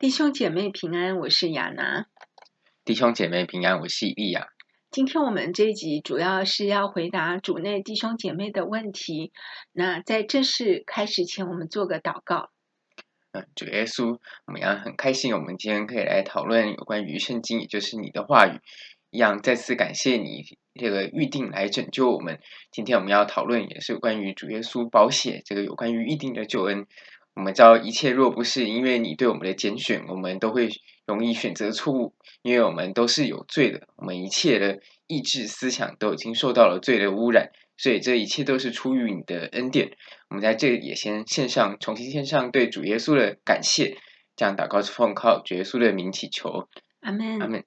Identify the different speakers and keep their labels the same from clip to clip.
Speaker 1: 弟兄姐妹平安，我是亚拿。
Speaker 2: 弟兄姐妹平安，我是以利亚。
Speaker 1: 今天我们这一集主要是要回答主内弟兄姐妹的问题。那在正式开始前，我们做个祷告。
Speaker 2: 嗯，主耶稣，我们要很开心，我们今天可以来讨论有关于圣经，也就是你的话语。一样，再次感谢你这个预定来拯救我们。今天我们要讨论也是有关于主耶稣宝血，这个有关于预定的救恩。我们知道一切若不是因为你对我们的拣选，我们都会容易选择错误，因为我们都是有罪的，我们一切的意志思想都已经受到了罪的污染，所以这一切都是出于你的恩典。我们在这里也先献上，重新献上对主耶稣的感谢，这样祷告是奉靠主耶稣的名祈求，
Speaker 1: 阿门，
Speaker 2: 阿门。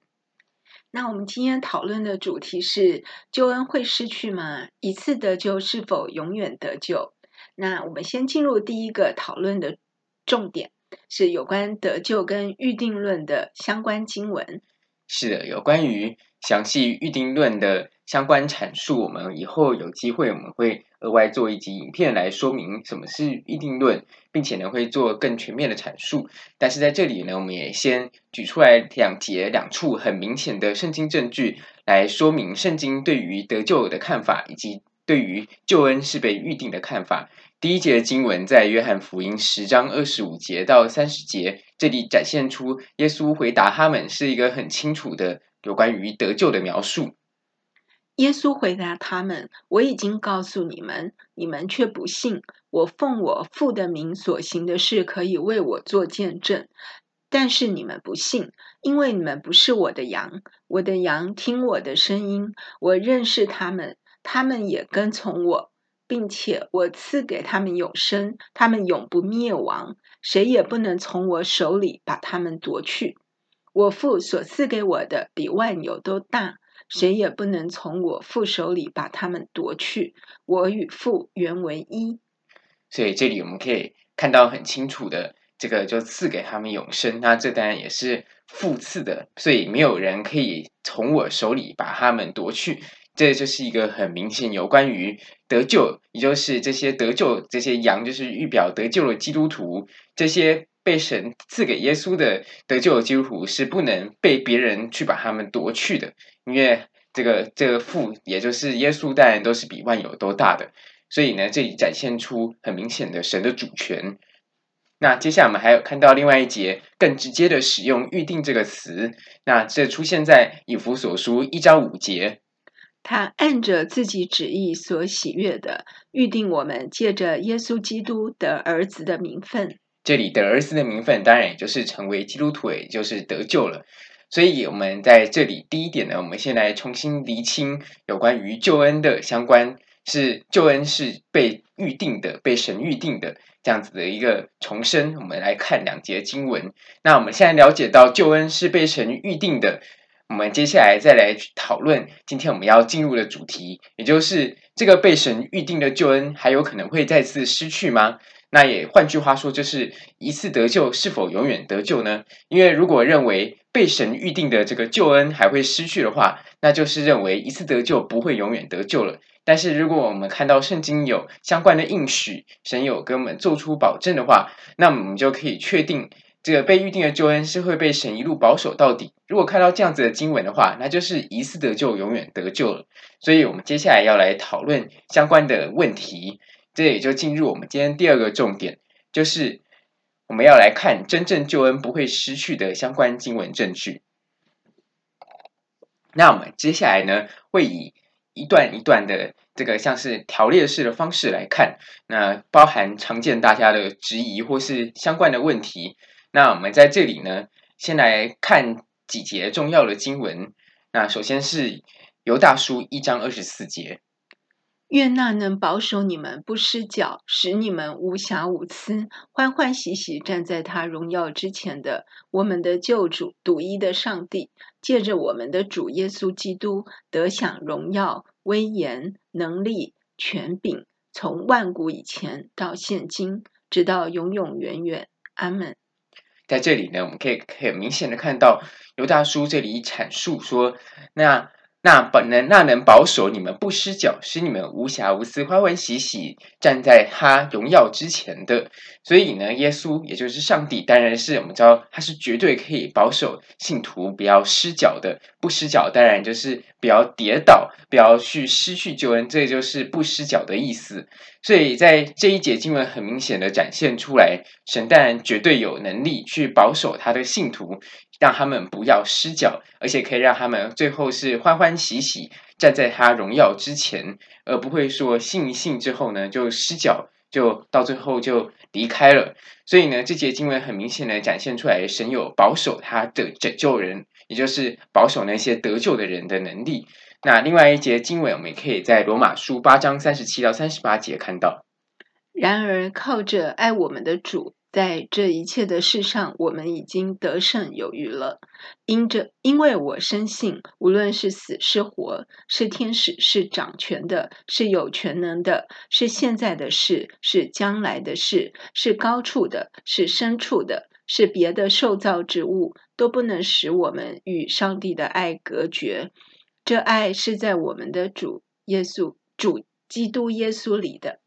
Speaker 1: 那我们今天讨论的主题是：救恩会失去吗？一次得救是否永远得救？那我们先进入第一个讨论的重点，是有关得救跟预定论的相关经文。
Speaker 2: 是的，有关于详细预定论的相关阐述，我们以后有机会我们会额外做一集影片来说明什么是预定论，并且呢会做更全面的阐述。但是在这里呢，我们也先举出来两节两处很明显的圣经证据，来说明圣经对于得救的看法以及。对于救恩是被预定的看法，第一节的经文在约翰福音十章二十五节到三十节，这里展现出耶稣回答他们是一个很清楚的有关于得救的描述。
Speaker 1: 耶稣回答他们：“我已经告诉你们，你们却不信。我奉我父的名所行的事，可以为我做见证，但是你们不信，因为你们不是我的羊。我的羊听我的声音，我认识他们。”他们也跟从我，并且我赐给他们永生，他们永不灭亡，谁也不能从我手里把他们夺去。我父所赐给我的比万有都大，谁也不能从我父手里把他们夺去。我与父原为一。
Speaker 2: 所以这里我们可以看到很清楚的，这个就赐给他们永生，那这当然也是父赐的，所以没有人可以从我手里把他们夺去。这就是一个很明显有关于得救，也就是这些得救这些羊，就是预表得救的基督徒，这些被神赐给耶稣的得救的基督徒是不能被别人去把他们夺去的，因为这个这个父，也就是耶稣，当然都是比万有都大的，所以呢，这里展现出很明显的神的主权。那接下来我们还有看到另外一节更直接的使用“预定”这个词，那这出现在以弗所书一章五节。
Speaker 1: 他按着自己旨意所喜悦的预定我们，借着耶稣基督得儿子的名分。
Speaker 2: 这里得儿子的名分，当然也就是成为基督徒，也就是得救了。所以，我们在这里第一点呢，我们先来重新厘清有关于救恩的相关，是救恩是被预定的，被神预定的这样子的一个重生。我们来看两节经文。那我们现在了解到救恩是被神预定的。我们接下来再来讨论今天我们要进入的主题，也就是这个被神预定的救恩还有可能会再次失去吗？那也换句话说，就是一次得救是否永远得救呢？因为如果认为被神预定的这个救恩还会失去的话，那就是认为一次得救不会永远得救了。但是如果我们看到圣经有相关的应许，神有给我们做出保证的话，那我们就可以确定。这个被预定的救恩是会被神一路保守到底。如果看到这样子的经文的话，那就是一次得救，永远得救了。所以，我们接下来要来讨论相关的问题。这也就进入我们今天第二个重点，就是我们要来看真正救恩不会失去的相关经文证据。那我们接下来呢，会以一段一段的这个像是条列式的方式来看，那包含常见大家的质疑或是相关的问题。那我们在这里呢，先来看几节重要的经文。那首先是犹大书一章二十四节：“
Speaker 1: 愿那能保守你们不失脚，使你们无瑕无疵，欢欢喜喜站在他荣耀之前的我们的救主独一的上帝，借着我们的主耶稣基督，得享荣耀、威严、能力、权柄，从万古以前到现今，直到永永远远。阿门。”
Speaker 2: 在这里呢，我们可以很明显的看到犹大叔这里阐述说，那那本能那能保守你们不失脚，使你们无瑕无疵、欢欢喜喜站在他荣耀之前的。所以呢，耶稣也就是上帝，当然是我们知道他是绝对可以保守信徒不要失脚的。不失脚，当然就是不要跌倒，不要去失去救恩，这就是不失脚的意思。所以在这一节经文很明显的展现出来，神当然绝对有能力去保守他的信徒。让他们不要失脚，而且可以让他们最后是欢欢喜喜站在他荣耀之前，而不会说信一信之后呢就失脚，就到最后就离开了。所以呢，这节经文很明显的展现出来，神有保守他的拯救人，也就是保守那些得救的人的能力。那另外一节经文，我们也可以在罗马书八章三十七到三十八节看到。
Speaker 1: 然而，靠着爱我们的主。在这一切的事上，我们已经得胜有余了。因着，因为我深信，无论是死是活，是天使，是掌权的，是有权能的，是现在的事，是将来的事，是高处的，是深处的，是别的受造之物，都不能使我们与上帝的爱隔绝。这爱是在我们的主耶稣、主基督耶稣里的。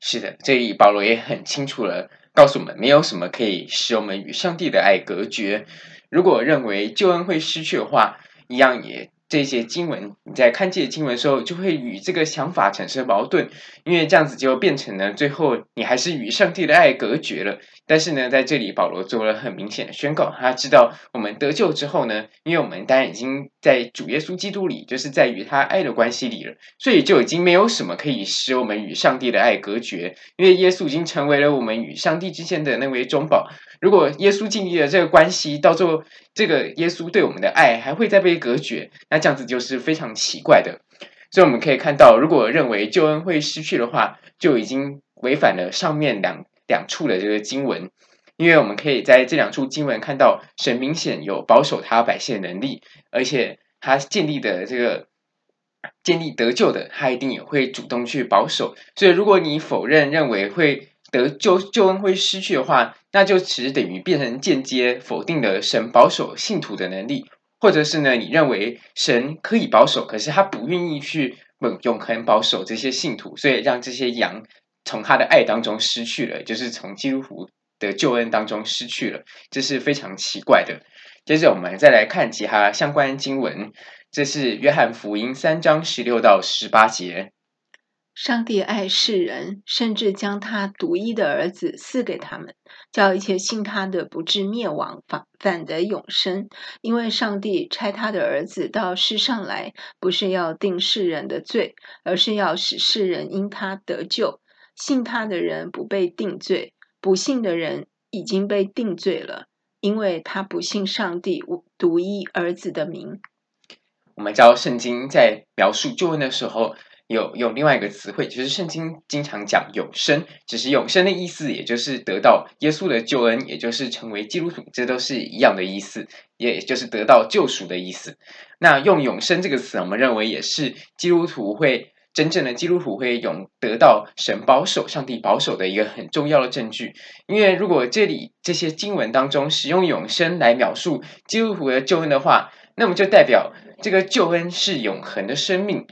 Speaker 2: 是的，这里保罗也很清楚了。告诉我们，没有什么可以使我们与上帝的爱隔绝。如果认为救恩会失去的话，一样也。这些经文，你在看这些经文的时候，就会与这个想法产生矛盾，因为这样子就变成了最后你还是与上帝的爱隔绝了。但是呢，在这里保罗做了很明显的宣告，他知道我们得救之后呢，因为我们当然已经在主耶稣基督里，就是在与他爱的关系里了，所以就已经没有什么可以使我们与上帝的爱隔绝，因为耶稣已经成为了我们与上帝之间的那位中保。如果耶稣建立了这个关系，到最后这个耶稣对我们的爱还会再被隔绝，那这样子就是非常奇怪的。所以我们可以看到，如果认为救恩会失去的话，就已经违反了上面两两处的这个经文，因为我们可以在这两处经文看到，神明显有保守他百姓的能力，而且他建立的这个建立得救的，他一定也会主动去保守。所以，如果你否认认为会得救救恩会失去的话，那就其实等于变成间接否定了神保守信徒的能力，或者是呢，你认为神可以保守，可是他不愿意去永永恒保守这些信徒，所以让这些羊从他的爱当中失去了，就是从基督徒的救恩当中失去了，这是非常奇怪的。接着我们再来看其他相关经文，这是约翰福音三章十六到十八节。
Speaker 1: 上帝爱世人，甚至将他独一的儿子赐给他们，叫一切信他的不至灭亡，反反得永生。因为上帝差他的儿子到世上来，不是要定世人的罪，而是要使世人因他得救。信他的人不被定罪，不信的人已经被定罪了，因为他不信上帝独一儿子的名。
Speaker 2: 我们知道圣经在描述救恩的时候。有用另外一个词汇，就是圣经经常讲永生，只是永生的意思，也就是得到耶稣的救恩，也就是成为基督徒，这都是一样的意思，也就是得到救赎的意思。那用永生这个词，我们认为也是基督徒会真正的基督徒会永得到神保守、上帝保守的一个很重要的证据。因为如果这里这些经文当中使用永生来描述基督徒的救恩的话，那么就代表这个救恩是永恒的生命。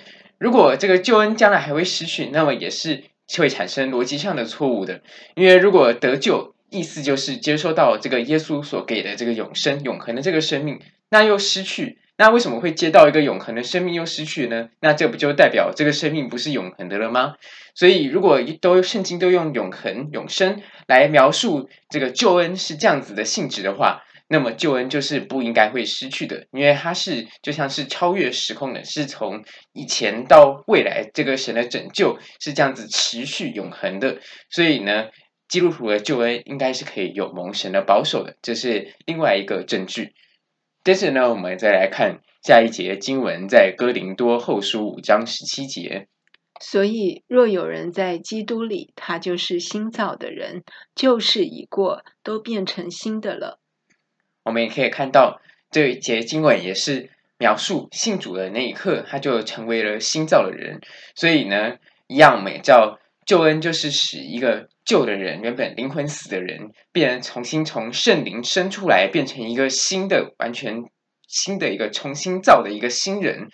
Speaker 2: 如果这个救恩将来还会失去，那么也是会产生逻辑上的错误的。因为如果得救，意思就是接收到这个耶稣所给的这个永生、永恒的这个生命，那又失去，那为什么会接到一个永恒的生命又失去呢？那这不就代表这个生命不是永恒的了吗？所以，如果都圣经都用永恒、永生来描述这个救恩是这样子的性质的话，那么救恩就是不应该会失去的，因为它是就像是超越时空的，是从以前到未来，这个神的拯救是这样子持续永恒的。所以呢，基督徒的救恩应该是可以有蒙神的保守的，这是另外一个证据。接着呢，我们再来看下一节经文，在哥林多后书五章十七节。
Speaker 1: 所以，若有人在基督里，他就是新造的人，旧事已过，都变成新的了。
Speaker 2: 我们也可以看到，这一节经文也是描述信主的那一刻，他就成为了新造的人。所以呢，一样我们叫救恩，就是使一个旧的人，原本灵魂死的人，变重新从圣灵生出来，变成一个新的、完全新的一个重新造的一个新人。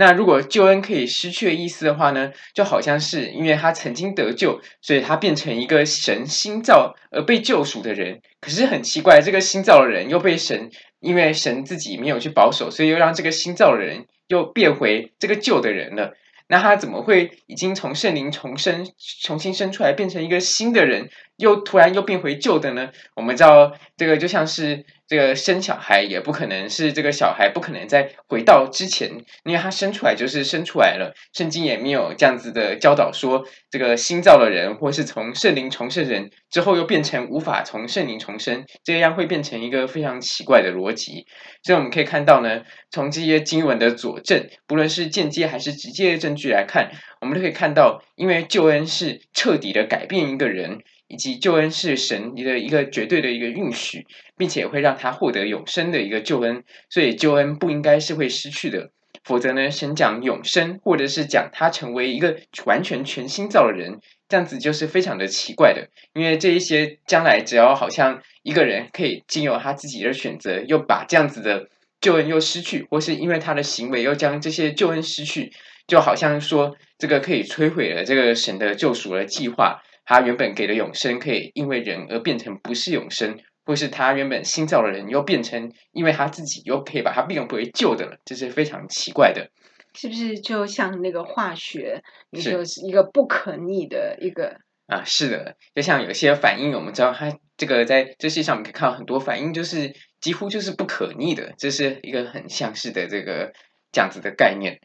Speaker 2: 那如果救恩可以失去的意思的话呢，就好像是因为他曾经得救，所以他变成一个神新造而被救赎的人。可是很奇怪，这个新造的人又被神，因为神自己没有去保守，所以又让这个新造的人又变回这个旧的人了。那他怎么会已经从圣灵重生、重新生出来，变成一个新的人，又突然又变回旧的呢？我们知道，这个就像是。这个生小孩也不可能是这个小孩不可能再回到之前，因为他生出来就是生出来了。圣经也没有这样子的教导说，这个新造的人或是从圣灵重生人之后又变成无法从圣灵重生，这样会变成一个非常奇怪的逻辑。所以我们可以看到呢，从这些经文的佐证，不论是间接还是直接的证据来看，我们都可以看到，因为救恩是彻底的改变一个人。以及救恩是神的一个绝对的一个允许，并且会让他获得永生的一个救恩，所以救恩不应该是会失去的。否则呢，神讲永生，或者是讲他成为一个完全全新造的人，这样子就是非常的奇怪的。因为这一些将来只要好像一个人可以经由他自己的选择，又把这样子的救恩又失去，或是因为他的行为又将这些救恩失去，就好像说这个可以摧毁了这个神的救赎的计划。他原本给的永生，可以因为人而变成不是永生，或是他原本新造的人又变成，因为他自己又可以把它变为旧的了，这是非常奇怪的。
Speaker 1: 是不是就像那个化学，你就是一个不可逆的一个
Speaker 2: 啊？是的，就像有些反应，我们知道它这个在这世界上，我们可以看到很多反应，就是几乎就是不可逆的，这是一个很相似的这个这样子的概念。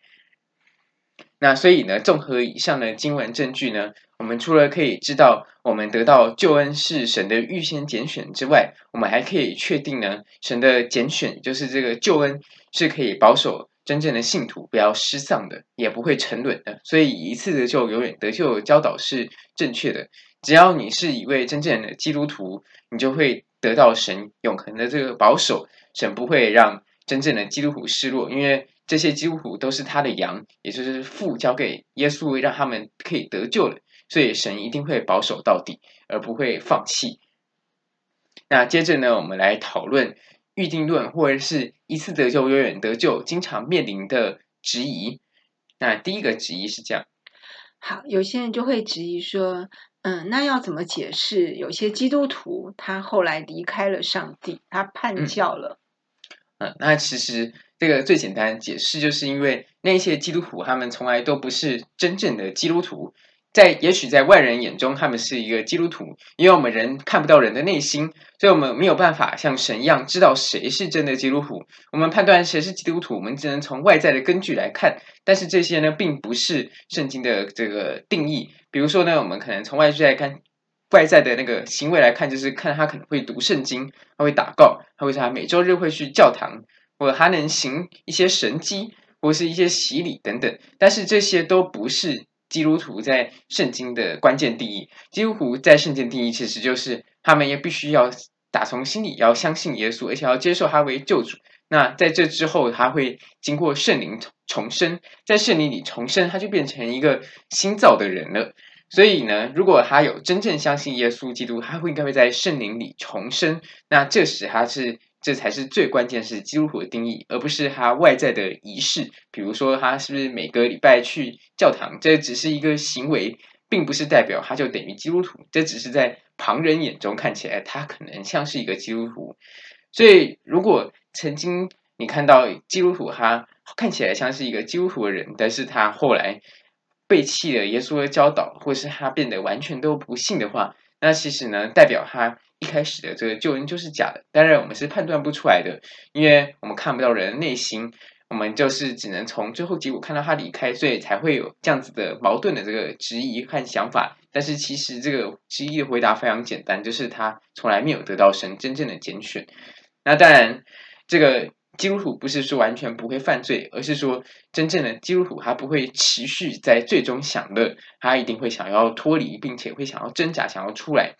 Speaker 2: 那所以呢，综合以上的经文证据呢，我们除了可以知道我们得到救恩是神的预先拣选之外，我们还可以确定呢，神的拣选就是这个救恩是可以保守真正的信徒不要失丧的，也不会沉沦的。所以一次得救永远得救教导是正确的。只要你是一位真正的基督徒，你就会得到神永恒的这个保守，神不会让真正的基督徒失落，因为。这些基督徒都是他的羊，也就是父交给耶稣，让他们可以得救了。所以神一定会保守到底，而不会放弃。那接着呢，我们来讨论预定论，或者是一次得救永远得救，经常面临的质疑。那第一个质疑是这样：
Speaker 1: 好，有些人就会质疑说，嗯，那要怎么解释有些基督徒他后来离开了上帝，他叛教了？
Speaker 2: 嗯，嗯，那其实。这个最简单解释，就是因为那些基督徒，他们从来都不是真正的基督徒，在也许在外人眼中，他们是一个基督徒，因为我们人看不到人的内心，所以我们没有办法像神一样知道谁是真的基督徒。我们判断谁是基督徒，我们只能从外在的根据来看，但是这些呢，并不是圣经的这个定义。比如说呢，我们可能从外在来看，外在的那个行为来看，就是看他可能会读圣经，他会祷告，他会说他每周日会去教堂。或者他能行一些神迹，或是一些洗礼等等，但是这些都不是基督徒在圣经的关键定义。基督徒在圣经定义其实就是他们也必须要打从心里要相信耶稣，而且要接受他为救主。那在这之后，他会经过圣灵重生，在圣灵里重生，他就变成一个新造的人了。所以呢，如果他有真正相信耶稣基督，他会应该会在圣灵里重生。那这时他是。这才是最关键，是基督徒的定义，而不是他外在的仪式。比如说，他是不是每个礼拜去教堂？这只是一个行为，并不是代表他就等于基督徒。这只是在旁人眼中看起来，他可能像是一个基督徒。所以，如果曾经你看到基督徒，他看起来像是一个基督徒的人，但是他后来背弃了耶稣的教导，或是他变得完全都不信的话，那其实呢，代表他。一开始的这个救恩就是假的，当然我们是判断不出来的，因为我们看不到人的内心，我们就是只能从最后结果看到他离开，所以才会有这样子的矛盾的这个质疑和想法。但是其实这个质疑的回答非常简单，就是他从来没有得到神真正的拣选。那当然，这个基督徒不是说完全不会犯罪，而是说真正的基督徒他不会持续在罪中享乐，他一定会想要脱离，并且会想要挣扎，想要出来。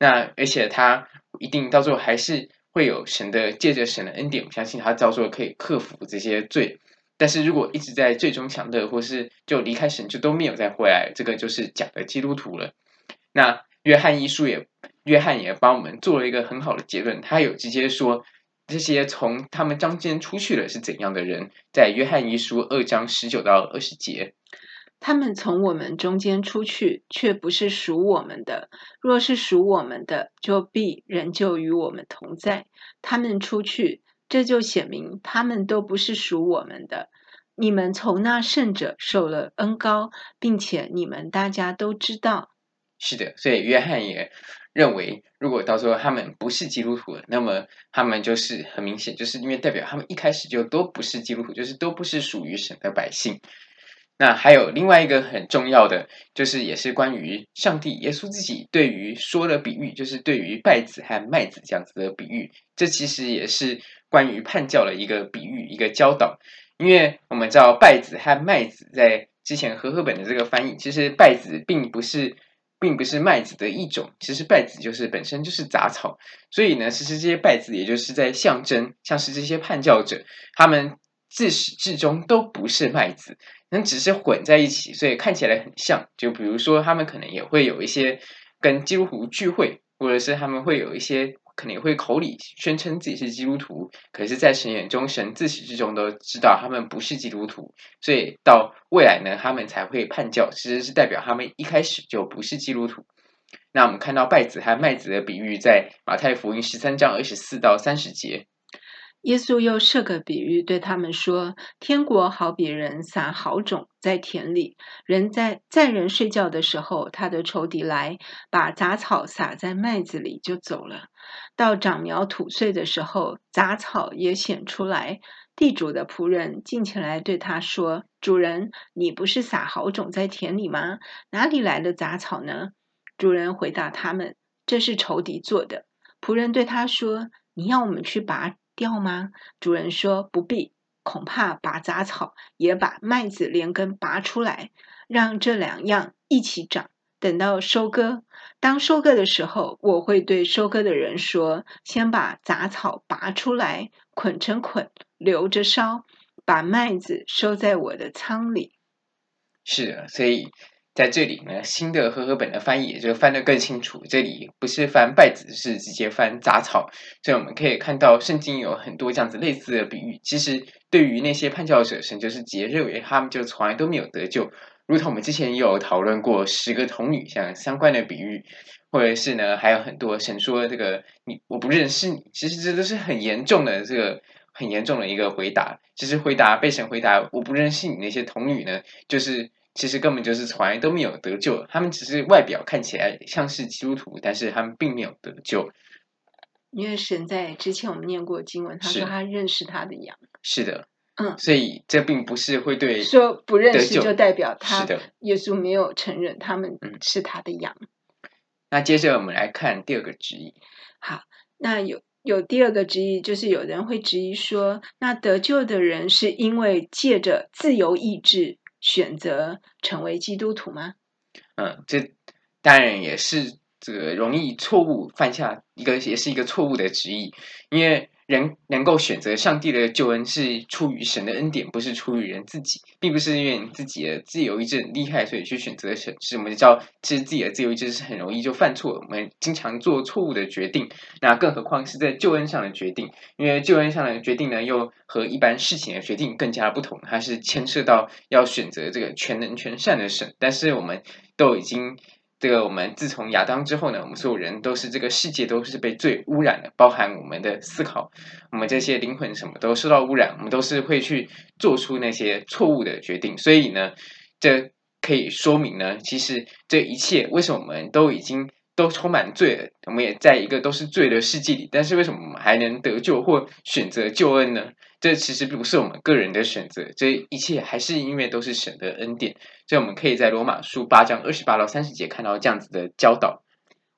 Speaker 2: 那而且他一定到最后还是会有神的，借着神的恩典，我相信他到最后可以克服这些罪。但是如果一直在罪中享乐，或是就离开神，就都没有再回来，这个就是假的基督徒了。那约翰一书也，约翰也帮我们做了一个很好的结论，他有直接说，这些从他们中间出去了是怎样的人？在约翰一书二章十九到二十节，
Speaker 1: 他们从我们中间出去，却不是属我们的；若是属我们的，就必仍旧与我们同在。他们出去，这就显明他们都不是属我们的。你们从那圣者受了恩膏，并且你们大家都知道。
Speaker 2: 是的，所以约翰也认为，如果到时候他们不是基督徒，那么他们就是很明显，就是因为代表他们一开始就都不是基督徒，就是都不是属于神的百姓。那还有另外一个很重要的，就是也是关于上帝耶稣自己对于说的比喻，就是对于稗子和麦子这样子的比喻，这其实也是关于叛教的一个比喻，一个教导。因为我们知道稗子和麦子在之前和合本的这个翻译，其实稗子并不是。并不是麦子的一种，其实稗子就是本身就是杂草，所以呢，其实这些稗子也就是在象征，像是这些叛教者，他们自始至终都不是麦子，那只是混在一起，所以看起来很像。就比如说，他们可能也会有一些跟基督徒聚会，或者是他们会有一些。可能会口里宣称自己是基督徒，可是，在神眼中，神自始至终都知道他们不是基督徒，所以到未来呢，他们才会叛教，其实是代表他们一开始就不是基督徒。那我们看到稗子和麦子的比喻，在马太福音十三章二十四到三十节。
Speaker 1: 耶稣又设个比喻，对他们说：“天国好比人撒好种在田里，人在在人睡觉的时候，他的仇敌来把杂草撒在麦子里，就走了。到长苗吐穗的时候，杂草也显出来。地主的仆人进前来对他说：‘主人，你不是撒好种在田里吗？哪里来的杂草呢？’主人回答他们：‘这是仇敌做的。’仆人对他说：‘你要我们去拔？’掉吗？主人说不必，恐怕拔杂草也把麦子连根拔出来，让这两样一起长。等到收割，当收割的时候，我会对收割的人说：先把杂草拔出来，捆成捆，留着烧，把麦子收在我的仓里。
Speaker 2: 是的，所以。在这里呢，新的和合本的翻译也就翻得更清楚。这里不是翻稗子，是直接翻杂草。所以我们可以看到，圣经有很多这样子类似的比喻。其实对于那些叛教者，神就是直接认为他们就从来都没有得救。如同我们之前有讨论过十个童女像相关的比喻，或者是呢，还有很多神说这个你我不认识你，其实这都是很严重的这个很严重的一个回答。其实回答被神回答我不认识你那些童女呢，就是。其实根本就是从来都没有得救，他们只是外表看起来像是基督徒，但是他们并没有得救。
Speaker 1: 因为神在之前我们念过经文，他说他认识他的羊。
Speaker 2: 是的，嗯，所以这并不是会对
Speaker 1: 说不认识就代表他
Speaker 2: 是的，
Speaker 1: 耶稣没有承认他们是他的羊。
Speaker 2: 那接着我们来看第二个质疑。
Speaker 1: 好，那有有第二个质疑，就是有人会质疑说，那得救的人是因为借着自由意志。选择成为基督徒吗？
Speaker 2: 嗯，这当然也是这个容易错误犯下一个，也是一个错误的旨意，因为。人能够选择上帝的救恩是出于神的恩典，不是出于人自己，并不是因为你自己的自由意志很厉害，所以去选择神。是我们知道，其实自己的自由意志是很容易就犯错，我们经常做错误的决定。那更何况是在救恩上的决定，因为救恩上的决定呢，又和一般事情的决定更加不同，它是牵涉到要选择这个全能全善的神。但是我们都已经。这个我们自从亚当之后呢，我们所有人都是这个世界都是被罪污染的，包含我们的思考，我们这些灵魂什么都受到污染，我们都是会去做出那些错误的决定。所以呢，这可以说明呢，其实这一切为什么我们都已经都充满罪了，我们也在一个都是罪的世界里，但是为什么我们还能得救或选择救恩呢？这其实不是我们个人的选择，这一切还是因为都是神的恩典。所以我们可以在罗马书八章二十八到三十节看到这样子的教导。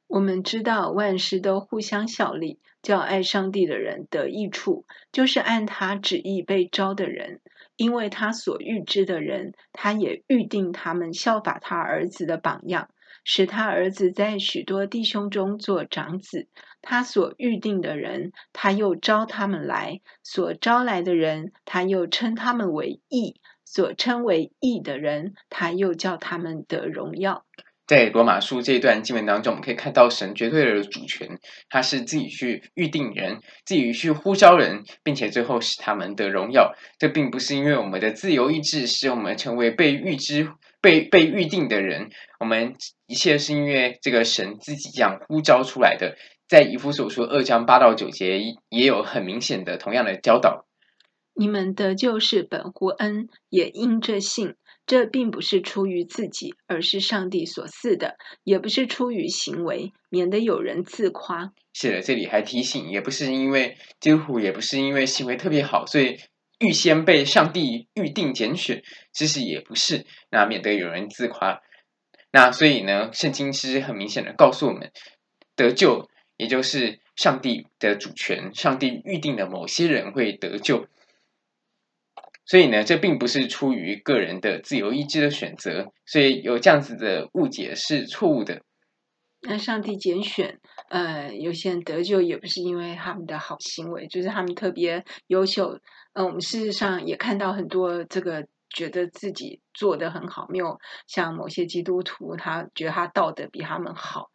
Speaker 1: 我们知道万事都互相效力，叫爱上帝的人得益处，就是按他旨意被招的人，因为他所预知的人，他也预定他们效法他儿子的榜样。使他儿子在许多弟兄中做长子，他所预定的人，他又招他们来；所招来的人，他又称他们为义；所称为义的人，他又叫他们得荣耀。
Speaker 2: 在罗马书这一段经文当中，我们可以看到神绝对的主权，他是自己去预定人，自己去呼召人，并且最后使他们得荣耀。这并不是因为我们的自由意志使我们成为被预知、被被预定的人，我们一切是因为这个神自己这样呼召出来的。在以弗所书二章八到九节也有很明显的同样的教导。
Speaker 1: 你们得救是本乎恩，也因着信。这并不是出于自己，而是上帝所赐的；也不是出于行为，免得有人自夸。
Speaker 2: 是的，这里还提醒，也不是因为基督徒，也不是因为行为特别好，所以预先被上帝预定拣选。其实也不是，那免得有人自夸。那所以呢，圣经其实很明显的告诉我们，得救也就是上帝的主权，上帝预定的某些人会得救。所以呢，这并不是出于个人的自由意志的选择，所以有这样子的误解是错误的。
Speaker 1: 那上帝拣选，呃，有些人得救也不是因为他们的好行为，就是他们特别优秀。嗯、呃，我们事实上也看到很多这个觉得自己做的很好，没有像某些基督徒，他觉得他道德比他们好，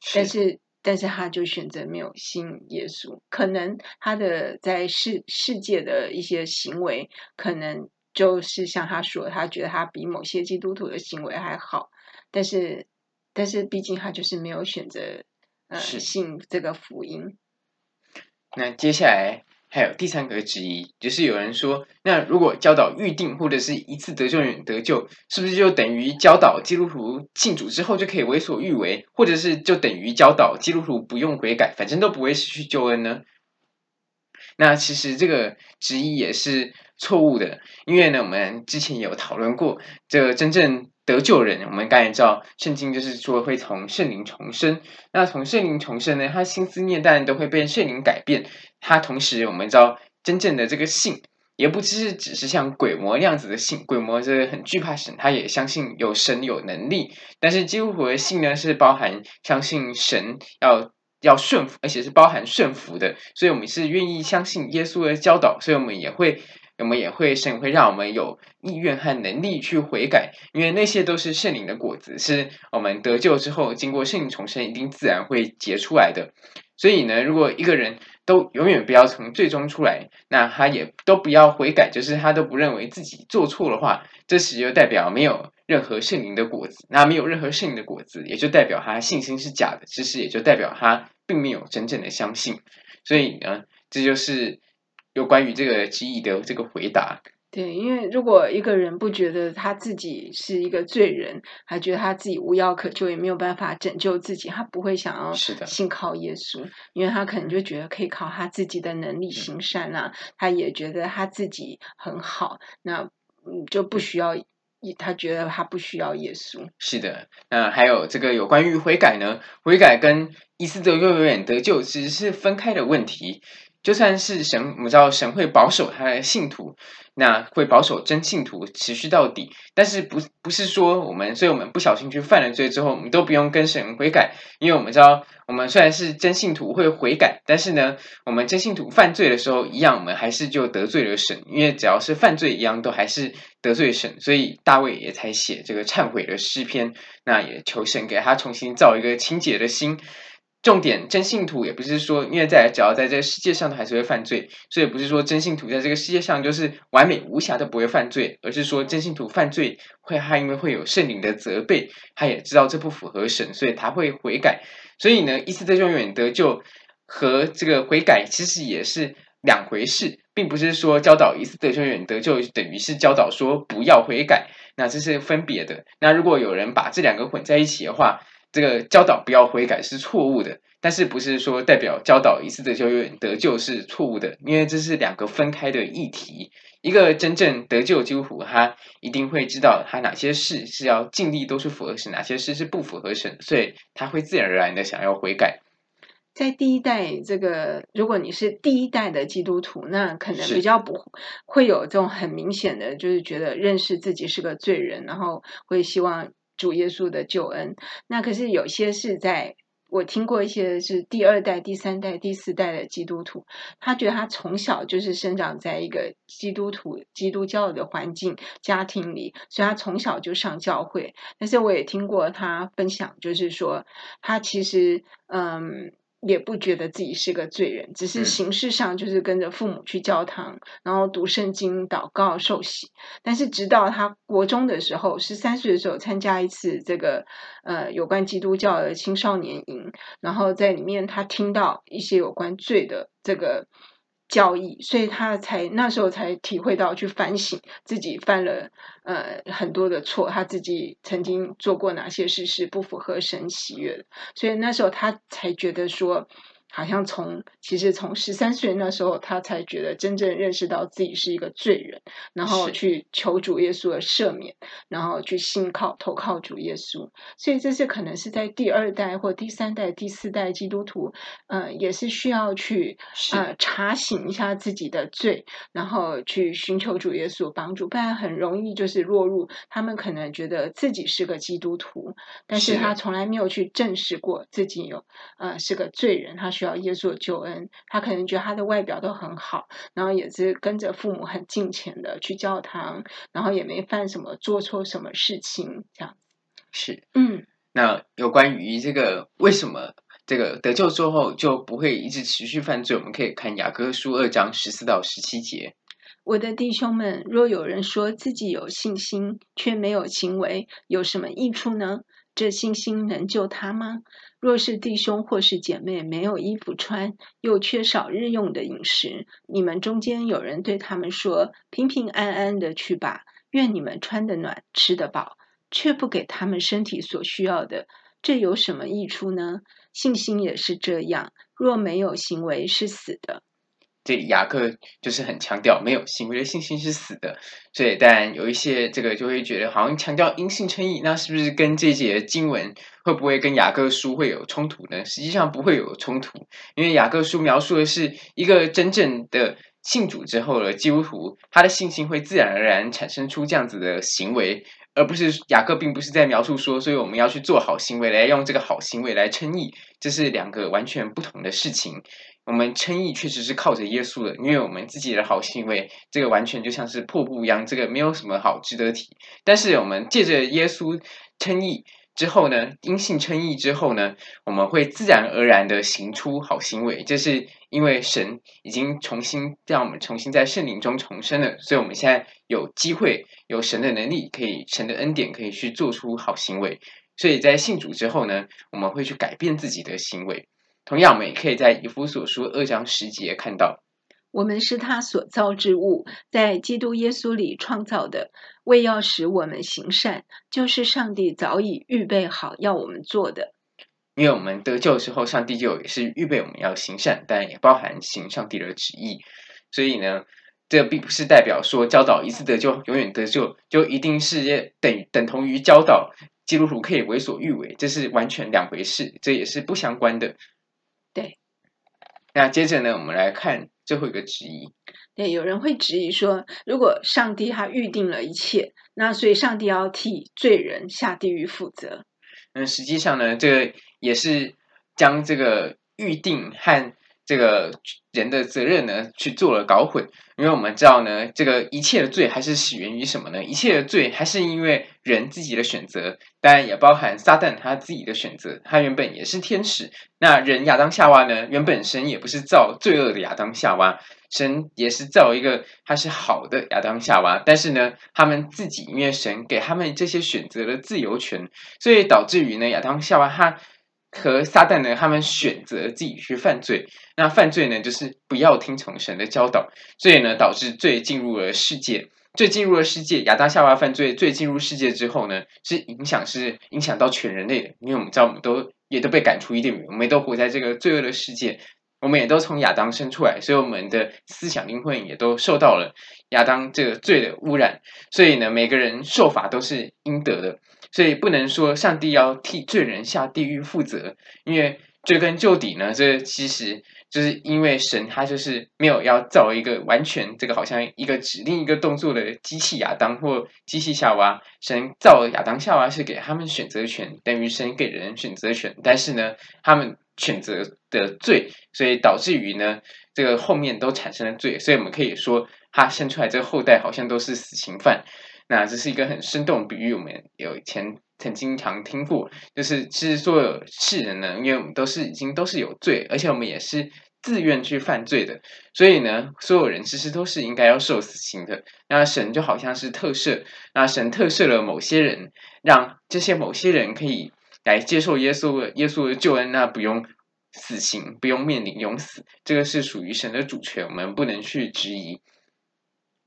Speaker 1: 是但是。但是他就选择没有信耶稣，可能他的在世世界的一些行为，可能就是像他说，他觉得他比某些基督徒的行为还好，但是，但是毕竟他就是没有选择呃信这个福音。
Speaker 2: 那接下来。还有第三个质疑，就是有人说，那如果教导预定或者是一次得救人得救，是不是就等于教导基督徒信主之后就可以为所欲为，或者是就等于教导基督徒不用悔改，反正都不会失去救恩呢？那其实这个质疑也是错误的，因为呢，我们之前有讨论过，这真正得救人，我们刚才知道，圣经就是说会从圣灵重生。那从圣灵重生呢，他心思念当然都会被圣灵改变。他同时，我们知道真正的这个信，也不只是只是像鬼魔那样子的信。鬼魔这很惧怕神，他也相信有神有能力。但是基督徒的信呢，是包含相信神要。要顺服，而且是包含顺服的，所以我们是愿意相信耶稣的教导，所以我们也会，我们也会神会让我们有意愿和能力去悔改，因为那些都是圣灵的果子，是我们得救之后经过圣灵重生，一定自然会结出来的。所以呢，如果一个人都永远不要从罪中出来，那他也都不要悔改，就是他都不认为自己做错的话，这时就代表没有任何圣灵的果子。那没有任何圣灵的果子，也就代表他信心是假的，其实也就代表他并没有真正的相信。所以呢，这就是有关于这个记忆的这个回答。
Speaker 1: 对，因为如果一个人不觉得他自己是一个罪人，还觉得他自己无药可救，也没有办法拯救自己，他不会想要信靠耶稣，因为他可能就觉得可以靠他自己的能力行善啊，嗯、他也觉得他自己很好，那嗯就不需要，他觉得他不需要耶稣。
Speaker 2: 是的，那还有这个有关于悔改呢？悔改跟一次得救永远得救其实是分开的问题。就算是神，我们知道神会保守他的信徒，那会保守真信徒持续到底。但是不不是说我们，所以我们不小心去犯了罪之后，我们都不用跟神悔改，因为我们知道，我们虽然是真信徒会悔改，但是呢，我们真信徒犯罪的时候，一样我们还是就得罪了神，因为只要是犯罪，一样都还是得罪神。所以大卫也才写这个忏悔的诗篇，那也求神给他重新造一个清洁的心。重点，真信徒也不是说，因为在只要在这个世界上，都还是会犯罪，所以不是说真信徒在这个世界上就是完美无瑕的不会犯罪，而是说真信徒犯罪会他因为会有圣灵的责备，他也知道这不符合神，所以他会悔改。所以呢，一次得救永远得救和这个悔改其实也是两回事，并不是说教导一次得救永远得救等于是教导说不要悔改，那这是分别的。那如果有人把这两个混在一起的话，这个教导不要悔改是错误的，但是不是说代表教导一次的就永远得救是错误的？因为这是两个分开的议题。一个真正得救基督徒，他一定会知道他哪些事是要尽力都是符合神，哪些事是不符合神，所以他会自然而然的想要悔改。
Speaker 1: 在第一代这个，如果你是第一代的基督徒，那可能比较不会有这种很明显的，就是觉得认识自己是个罪人，然后会希望。主耶稣的救恩，那可是有些是在我听过一些是第二代、第三代、第四代的基督徒，他觉得他从小就是生长在一个基督徒、基督教的环境家庭里，所以他从小就上教会。但是我也听过他分享，就是说他其实嗯。也不觉得自己是个罪人，只是形式上就是跟着父母去教堂，嗯、然后读圣经、祷告、受洗。但是直到他国中的时候，十三岁的时候参加一次这个呃有关基督教的青少年营，然后在里面他听到一些有关罪的这个。交易，所以他才那时候才体会到去反省自己犯了呃很多的错，他自己曾经做过哪些事是不符合神喜悦的，所以那时候他才觉得说。好像从其实从十三岁那时候，他才觉得真正认识到自己是一个罪人，然后去求主耶稣的赦免，然后去信靠投靠主耶稣。所以这是可能是在第二代或第三代、第四代基督徒，呃，也是需要去呃查醒一下自己的罪，然后去寻求主耶稣帮助，不然很容易就是落入他们可能觉得自己是个基督徒，但是他从来没有去证实过自己有呃是个罪人，他。需要耶稣的救恩，他可能觉得他的外表都很好，然后也是跟着父母很敬虔的去教堂，然后也没犯什么做错什么事情，这样
Speaker 2: 是
Speaker 1: 嗯。
Speaker 2: 那有关于这个为什么这个得救之后就不会一直持续犯罪，我们可以看雅各书二章十四到十七节。
Speaker 1: 我的弟兄们，若有人说自己有信心，却没有行为，有什么益处呢？这信心能救他吗？若是弟兄或是姐妹没有衣服穿，又缺少日用的饮食，你们中间有人对他们说：“平平安安的去吧，愿你们穿得暖，吃得饱，却不给他们身体所需要的，这有什么益处呢？”信心也是这样，若没有行为，是死的。
Speaker 2: 这雅各就是很强调，没有行为的信心是死的。所以当然有一些这个就会觉得，好像强调因信称义，那是不是跟这节经文会不会跟雅各书会有冲突呢？实际上不会有冲突，因为雅各书描述的是一个真正的信主之后的基督徒，他的信心会自然而然产生出这样子的行为。而不是雅各并不是在描述说，所以我们要去做好行为来用这个好行为来称义，这是两个完全不同的事情。我们称义确实是靠着耶稣的，因为我们自己的好行为，这个完全就像是破布一样，这个没有什么好值得提。但是我们借着耶稣称义。之后呢，因信称义之后呢，我们会自然而然的行出好行为，这是因为神已经重新让我们重新在圣灵中重生了，所以我们现在有机会，有神的能力，可以神的恩典，可以去做出好行为。所以在信主之后呢，我们会去改变自己的行为。同样，我们也可以在以弗所书二章十节看到。
Speaker 1: 我们是他所造之物，在基督耶稣里创造的，为要使我们行善，就是上帝早已预备好要我们做的。
Speaker 2: 因为我们得救之后，上帝就也是预备我们要行善，但也包含行上帝的旨意。所以呢，这并不是代表说教导一次得救，永远得救，就一定是等等同于教导基督徒可以为所欲为，这是完全两回事，这也是不相关的。
Speaker 1: 对。
Speaker 2: 那接着呢，我们来看。最后一个质疑，
Speaker 1: 对，有人会质疑说，如果上帝他预定了一切，那所以上帝要替罪人下地狱负责。
Speaker 2: 那，实际上呢，这个也是将这个预定和这个人的责任呢，去做了搞混，因为我们知道呢，这个一切的罪还是起源于什么呢？一切的罪还是因为人自己的选择，当然也包含撒旦他自己的选择。他原本也是天使，那人亚当夏娃呢，原本神也不是造罪恶的亚当夏娃，神也是造一个他是好的亚当夏娃。但是呢，他们自己因为神给他们这些选择的自由权，所以导致于呢，亚当夏娃他。和撒旦呢，他们选择自己去犯罪。那犯罪呢，就是不要听从神的教导，所以呢，导致罪进入了世界。罪进入了世界，亚当夏娃犯罪，罪进入世界之后呢，是影响是影响到全人类的。因为我们知道，我们都也都被赶出伊甸园，我们也都活在这个罪恶的世界，我们也都从亚当生出来，所以我们的思想灵魂也都受到了亚当这个罪的污染。所以呢，每个人受罚都是应得的。所以不能说上帝要替罪人下地狱负责，因为追根究底呢，这其实就是因为神他就是没有要造一个完全这个好像一个指令一个动作的机器亚当或机器夏娃，神造亚当夏娃是给他们选择权，等于神给人选择权，但是呢，他们选择的罪，所以导致于呢，这个后面都产生了罪，所以我们可以说他生出来这个后代好像都是死刑犯。那这是一个很生动比喻，我们有以前曾经常听过，就是其实所有世人呢，因为我们都是已经都是有罪，而且我们也是自愿去犯罪的，所以呢，所有人其实都是应该要受死刑的。那神就好像是特赦，那神特赦了某些人，让这些某些人可以来接受耶稣的耶稣的救恩，那不用死刑，不用面临永死，这个是属于神的主权，我们不能去质疑。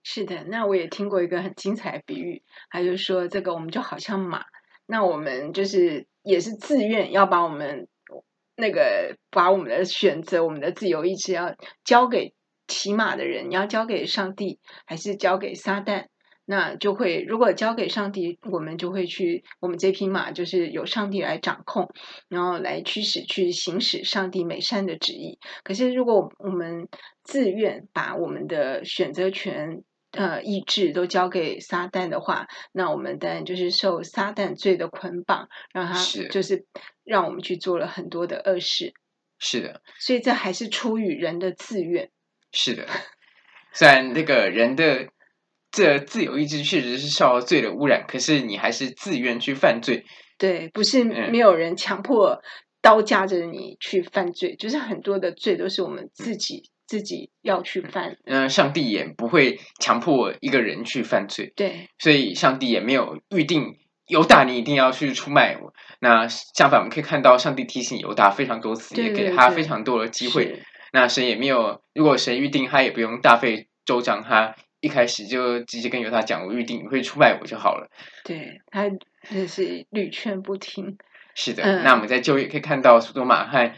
Speaker 1: 是的，那我也听过一个很精彩的比喻，他就说这个我们就好像马，那我们就是也是自愿要把我们那个把我们的选择、我们的自由意志要交给骑马的人，要交给上帝还是交给撒旦？那就会如果交给上帝，我们就会去，我们这匹马就是由上帝来掌控，然后来驱使去行使上帝美善的旨意。可是如果我们自愿把我们的选择权，呃，意志都交给撒旦的话，那我们当然就是受撒旦罪的捆绑，让他就是让我们去做了很多的恶事。
Speaker 2: 是的，
Speaker 1: 所以这还是出于人的自愿。
Speaker 2: 是的，虽然那个人的这自由意志确实是受到罪的污染，可是你还是自愿去犯罪。
Speaker 1: 对，不是没有人强迫刀架着你去犯罪，嗯、就是很多的罪都是我们自己。自己要去犯，
Speaker 2: 嗯，上帝也不会强迫一个人去犯罪，
Speaker 1: 对，
Speaker 2: 所以上帝也没有预定犹大你一定要去出卖我。那相反，我们可以看到上帝提醒犹大非常多次，
Speaker 1: 对对对，
Speaker 2: 也给他非常多的机会。那神也没有，如果神预定，他也不用大费周章，他一开始就直接跟犹大讲，我预定你会出卖我就好了。
Speaker 1: 对，他真是屡劝不听。
Speaker 2: 是的，嗯、那我们在旧约可以看到苏多玛和，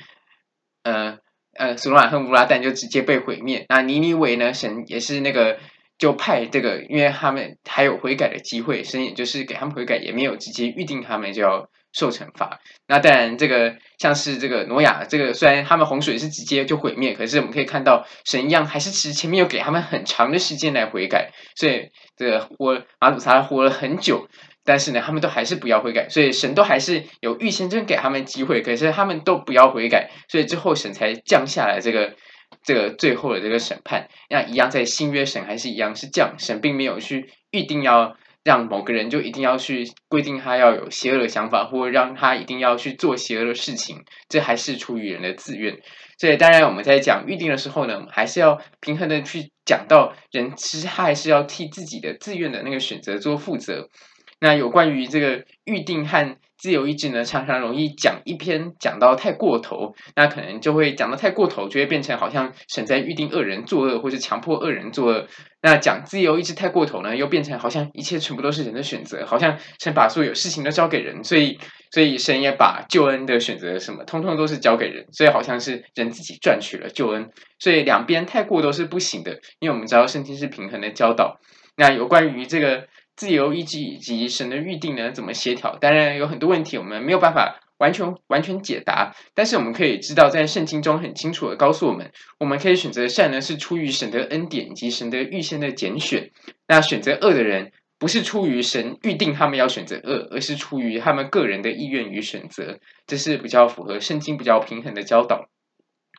Speaker 2: 呃。呃，索多玛和乌拉旦就直接被毁灭。那尼尼韦呢？神也是那个，就派这个，因为他们还有悔改的机会，神也就是给他们悔改，也没有直接预定他们就要受惩罚。那当然，这个像是这个挪亚，这个虽然他们洪水是直接就毁灭，可是我们可以看到神一样还是其前面有给他们很长的时间来悔改，所以这个活马祖撒活了很久。但是呢，他们都还是不要悔改，所以神都还是有预先真给他们机会，可是他们都不要悔改，所以之后神才降下来这个这个最后的这个审判。那一样在新约，神还是一样是降，神并没有去预定要让某个人就一定要去规定他要有邪恶的想法，或让他一定要去做邪恶的事情，这还是出于人的自愿。所以当然我们在讲预定的时候呢，还是要平衡的去讲到人其实他还是要替自己的自愿的那个选择做负责。那有关于这个预定和自由意志呢，常常容易讲一篇讲到太过头，那可能就会讲到太过头，就会变成好像神在预定恶人作恶，或是强迫恶人作恶。那讲自由意志太过头呢，又变成好像一切全部都是人的选择，好像神把所有事情都交给人，所以所以神也把救恩的选择什么，通通都是交给人，所以好像是人自己赚取了救恩。所以两边太过都是不行的，因为我们知道圣经是平衡的教导。那有关于这个。自由意志以及神的预定呢，怎么协调？当然有很多问题，我们没有办法完全完全解答。但是我们可以知道，在圣经中很清楚的告诉我们，我们可以选择善呢，是出于神的恩典以及神的预先的拣选。那选择恶的人，不是出于神预定他们要选择恶，而是出于他们个人的意愿与选择。这是比较符合圣经比较平衡的教导。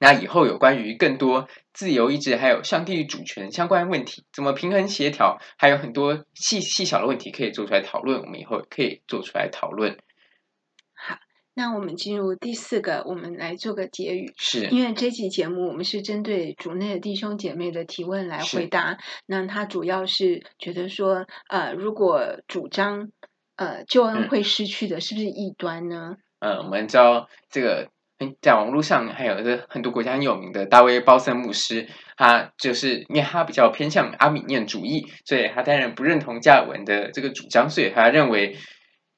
Speaker 2: 那以后有关于更多自由意志还有上帝主权相关问题，怎么平衡协调，还有很多细细小的问题可以做出来讨论。我们以后可以做出来讨论。
Speaker 1: 好，那我们进入第四个，我们来做个结语。
Speaker 2: 是，
Speaker 1: 因为这期节目我们是针对主内的弟兄姐妹的提问来回答。那他主要是觉得说，呃，如果主张呃救恩会失去的，是不是异端呢？
Speaker 2: 嗯，我们知道这个。在网络上还有这很多国家很有名的大卫鲍森牧师，他就是因为他比较偏向阿米念主义，所以他当然不认同加尔文的这个主张，所以他认为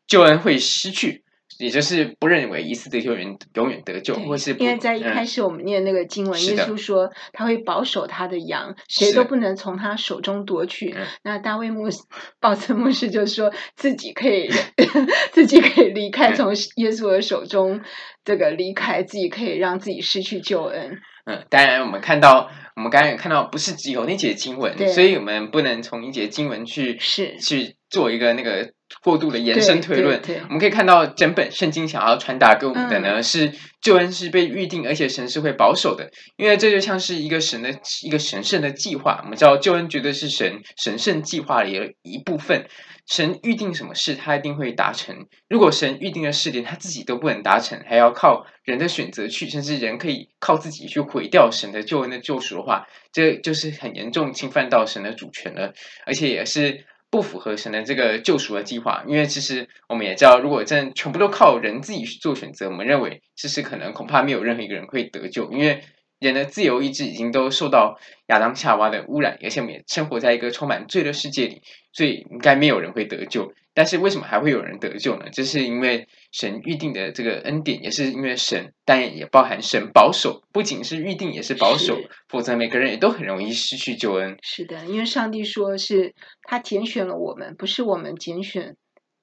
Speaker 2: 救恩会失去。也就是不认为一次得救人永远得救，或是
Speaker 1: 因为在一开始我们念那个经文，嗯、耶稣说他会保守他的羊，谁都不能从他手中夺去。那大卫牧师鲍森牧师就说自己可以 自己可以离开，从耶稣的手中这个离开，自己可以让自己失去救恩。
Speaker 2: 嗯，当然我们看到，我们刚刚有看到，不是只有那节经文，所以我们不能从一节经文去
Speaker 1: 是
Speaker 2: 去做一个那个。过度的延伸推论，
Speaker 1: 我
Speaker 2: 们可以看到整本圣经想要传达给我们的呢，
Speaker 1: 嗯、
Speaker 2: 是救恩是被预定，而且神是会保守的，因为这就像是一个神的一个神圣的计划。我们知道救恩绝对是神神圣计划的一部分，神预定什么事，他一定会达成。如果神预定的事连他自己都不能达成，还要靠人的选择去，甚至人可以靠自己去毁掉神的救恩的救赎的话，这就是很严重侵犯到神的主权了，而且也是。不符合神的这个救赎的计划，因为其实我们也知道，如果真全部都靠人自己去做选择，我们认为其实可能恐怕没有任何一个人会得救，因为人的自由意志已经都受到亚当夏娃的污染，而且我们也生活在一个充满罪的世界里，所以应该没有人会得救。但是为什么还会有人得救呢？这是因为神预定的这个恩典，也是因为神，但也包含神保守，不仅是预定，也是保守，否则每个人也都很容易失去救恩。
Speaker 1: 是的，因为上帝说是他拣选了我们，不是我们拣选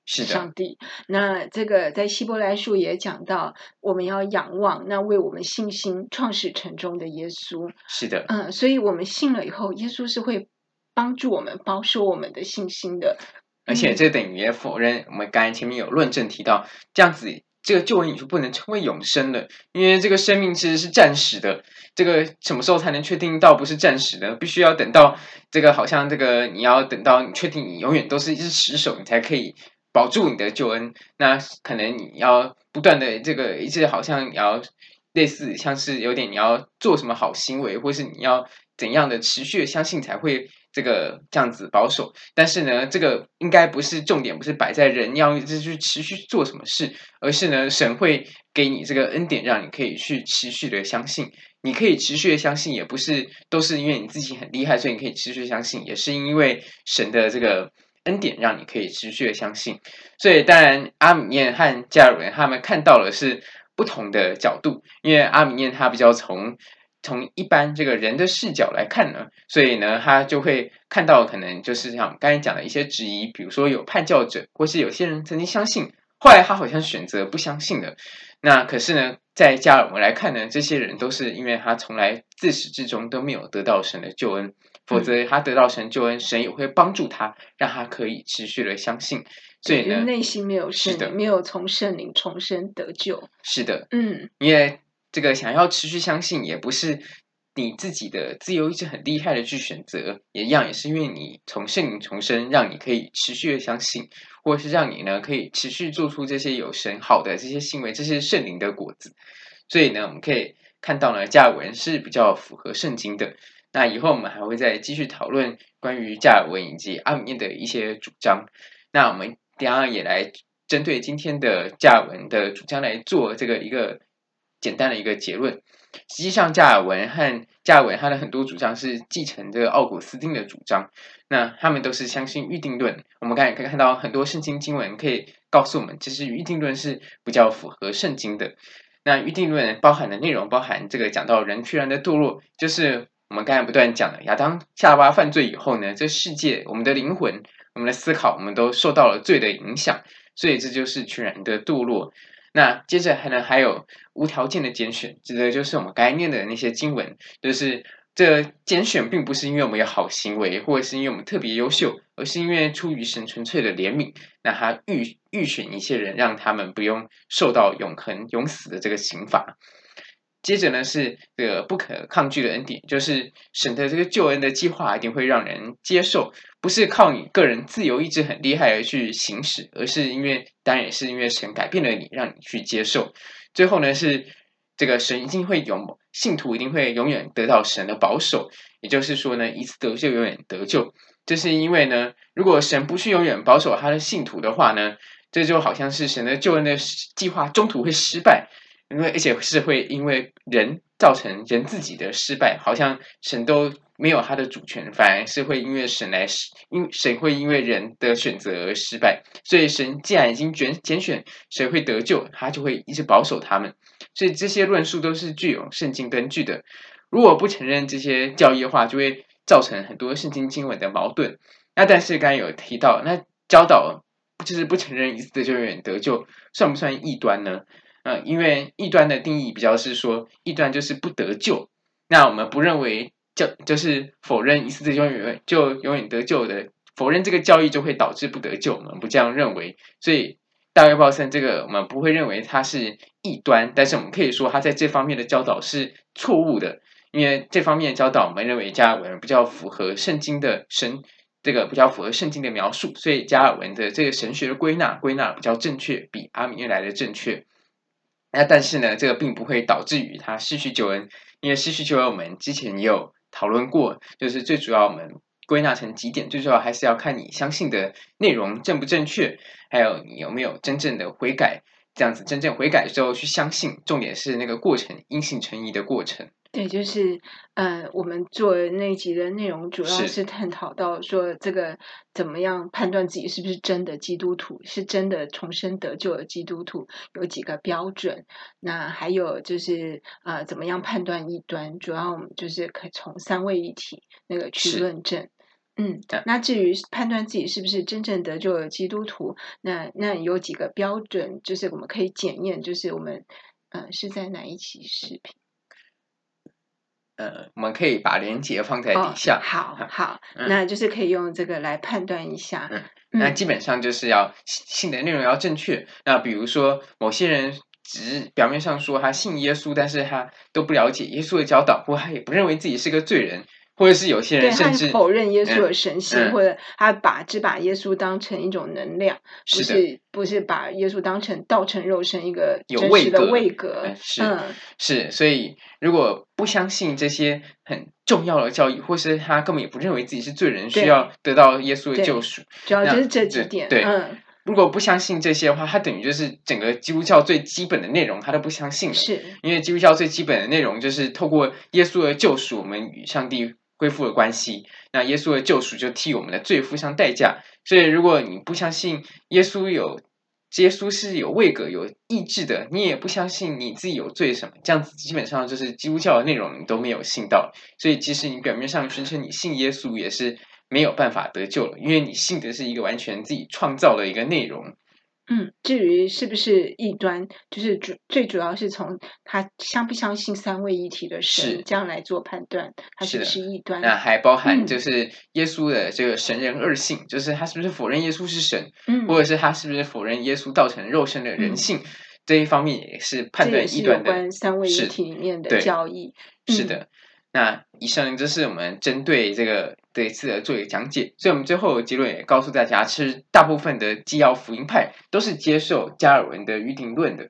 Speaker 1: 上帝。那这个在希伯来书也讲到，我们要仰望那为我们信心创始成终的耶稣。
Speaker 2: 是的，
Speaker 1: 嗯，所以我们信了以后，耶稣是会帮助我们保守我们的信心的。
Speaker 2: 而且这等于也否认我们刚才前面有论证提到，这样子这个救恩你就不能称为永生了，因为这个生命其实是暂时的。这个什么时候才能确定到不是暂时的？必须要等到这个好像这个你要等到你确定你永远都是一只死手，你才可以保住你的救恩。那可能你要不断的这个一直好像你要类似像是有点你要做什么好行为，或是你要怎样的持续相信才会。这个这样子保守，但是呢，这个应该不是重点，不是摆在人要一直去持续做什么事，而是呢，神会给你这个恩典，让你可以去持续的相信。你可以持续的相信，也不是都是因为你自己很厉害，所以你可以持续相信，也是因为神的这个恩典，让你可以持续的相信。所以，当然，阿米念和加尔文他们看到的是不同的角度，因为阿米念他比较从。从一般这个人的视角来看呢，所以呢，他就会看到可能就是像刚才讲的一些质疑，比如说有叛教者，或是有些人曾经相信，后来他好像选择不相信了。那可是呢，在加尔文来看呢，这些人都是因为他从来自始至终都没有得到神的救恩，否则他得到神救恩，神也会帮助他，让他可以持续的相信。所以呢，
Speaker 1: 内心没有是的，没有从圣灵重生得救。
Speaker 2: 是的，
Speaker 1: 嗯，
Speaker 2: 因为。这个想要持续相信，也不是你自己的自由意志很厉害的去选择，也一样，也是因为你从圣灵重生，让你可以持续的相信，或者是让你呢可以持续做出这些有神好的这些行为，这些圣灵的果子。所以呢，我们可以看到呢，加尔文是比较符合圣经的。那以后我们还会再继续讨论关于加尔文以及阿米念的一些主张。那我们等下也来针对今天的加尔文的主张来做这个一个。简单的一个结论，实际上加尔文和加尔文他的很多主张是继承这个奥古斯丁的主张，那他们都是相信预定论。我们刚才可以看到很多圣经经文可以告诉我们，其实预定论是比较符合圣经的。那预定论包含的内容包含这个讲到人全然的堕落，就是我们刚才不断讲了亚当夏娃犯罪以后呢，这世界我们的灵魂、我们的思考，我们都受到了罪的影响，所以这就是全然的堕落。那接着还能还有无条件的拣选，指的就是我们该念的那些经文，就是这拣选并不是因为我们有好行为，或者是因为我们特别优秀，而是因为出于神纯粹的怜悯，那他预预选一些人，让他们不用受到永恒永死的这个刑罚。接着呢是这个不可抗拒的恩典，就是神的这个救恩的计划一定会让人接受，不是靠你个人自由意志很厉害而去行使，而是因为当然也是因为神改变了你，让你去接受。最后呢是这个神一定会永信徒一定会永远得到神的保守，也就是说呢一次得救永远得救，这、是因为呢如果神不去永远保守他的信徒的话呢，这就好像是神的救恩的计划中途会失败。因为而且是会因为人造成人自己的失败，好像神都没有他的主权，反而是会因为神来，因神会因为人的选择而失败。所以神既然已经拣拣选谁会得救，他就会一直保守他们。所以这些论述都是具有圣经根据的。如果不承认这些教义的话，就会造成很多圣经经文的矛盾。那但是刚才有提到，那教导就是不承认一次的救永远得救，算不算异端呢？嗯，因为异端的定义比较是说，异端就是不得救。那我们不认为就就是否认一次就永远就永远得救的，否认这个教义就会导致不得救，我们不这样认为。所以大卫鲍森这个我们不会认为他是异端，但是我们可以说他在这方面的教导是错误的，因为这方面的教导我们认为加尔文比较符合圣经的神。这个比较符合圣经的描述，所以加尔文的这个神学的归纳归纳比较正确，比阿米尼来的正确。那但是呢，这个并不会导致于他失去救恩，因为失去救恩我们之前也有讨论过，就是最主要我们归纳成几点，最主要还是要看你相信的内容正不正确，还有你有没有真正的悔改，这样子真正悔改之后去相信，重点是那个过程，因信成义的过程。
Speaker 1: 对，就是呃，我们做那一集的内容主要是探讨到说，这个怎么样判断自己是不是真的基督徒，是真的重生得救的基督徒，有几个标准。那还有就是呃，怎么样判断异端，主要我们就是可以从三位一体那个去论证。嗯，那至于判断自己是不是真正得救的基督徒，那那有几个标准，就是我们可以检验，就是我们呃是在哪一期视频？
Speaker 2: 呃，我们可以把连接放在底下。
Speaker 1: 哦、好好、嗯，那就是可以用这个来判断一下。
Speaker 2: 嗯，那基本上就是要信的内容要正确。那比如说，某些人只表面上说他信耶稣，但是他都不了解耶稣的教导，或他也不认为自己是个罪人。或者是有些人甚至
Speaker 1: 否认耶稣的神性，嗯嗯、或者他把只把耶稣当成一种能量，不是，不是把耶稣当成道成肉身一个真实的位格？
Speaker 2: 嗯、是、嗯、是，所以如果不相信这些很重要的教义，或是他根本也不认为自己是罪人，需要得到耶稣的救赎，
Speaker 1: 主要就是这几点。
Speaker 2: 对，
Speaker 1: 嗯，
Speaker 2: 如果不相信这些的话，他等于就是整个基督教最基本的内容，他都不相信了。
Speaker 1: 是，
Speaker 2: 因为基督教最基本的内容就是透过耶稣的救赎，我们与上帝。恢复了关系，那耶稣的救赎就替我们的罪付上代价。所以，如果你不相信耶稣有，耶稣是有位格、有意志的，你也不相信你自己有罪什么，这样子基本上就是基督教的内容你都没有信到。所以，即使你表面上宣称你信耶稣，也是没有办法得救了，因为你信的是一个完全自己创造的一个内容。
Speaker 1: 嗯，至于是不是异端，就是主最主要是从他相不相信三位一体的神这样来做判断，他是不是异端？
Speaker 2: 那还包含就是耶稣的这个神人二性，嗯，就是他是不是否认耶稣是神，嗯，或者是他是不是否认耶稣造成肉身的人性，嗯，这一方面也是判断异端的。
Speaker 1: 有关三位一体里面的教义，
Speaker 2: 是，是的。嗯那以上就是我们针对这个这一次的做一个讲解，所以我们最后结论也告诉大家，其实大部分的基要福音派都是接受加尔文的预定论的。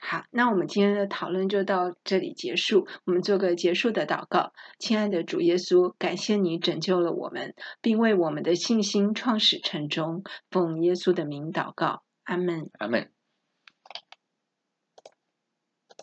Speaker 1: 好，那我们今天的讨论就到这里结束。我们做个结束的祷告，亲爱的主耶稣，感谢你拯救了我们，并为我们的信心创始成终。奉耶稣的名祷告，阿门，
Speaker 2: 阿门。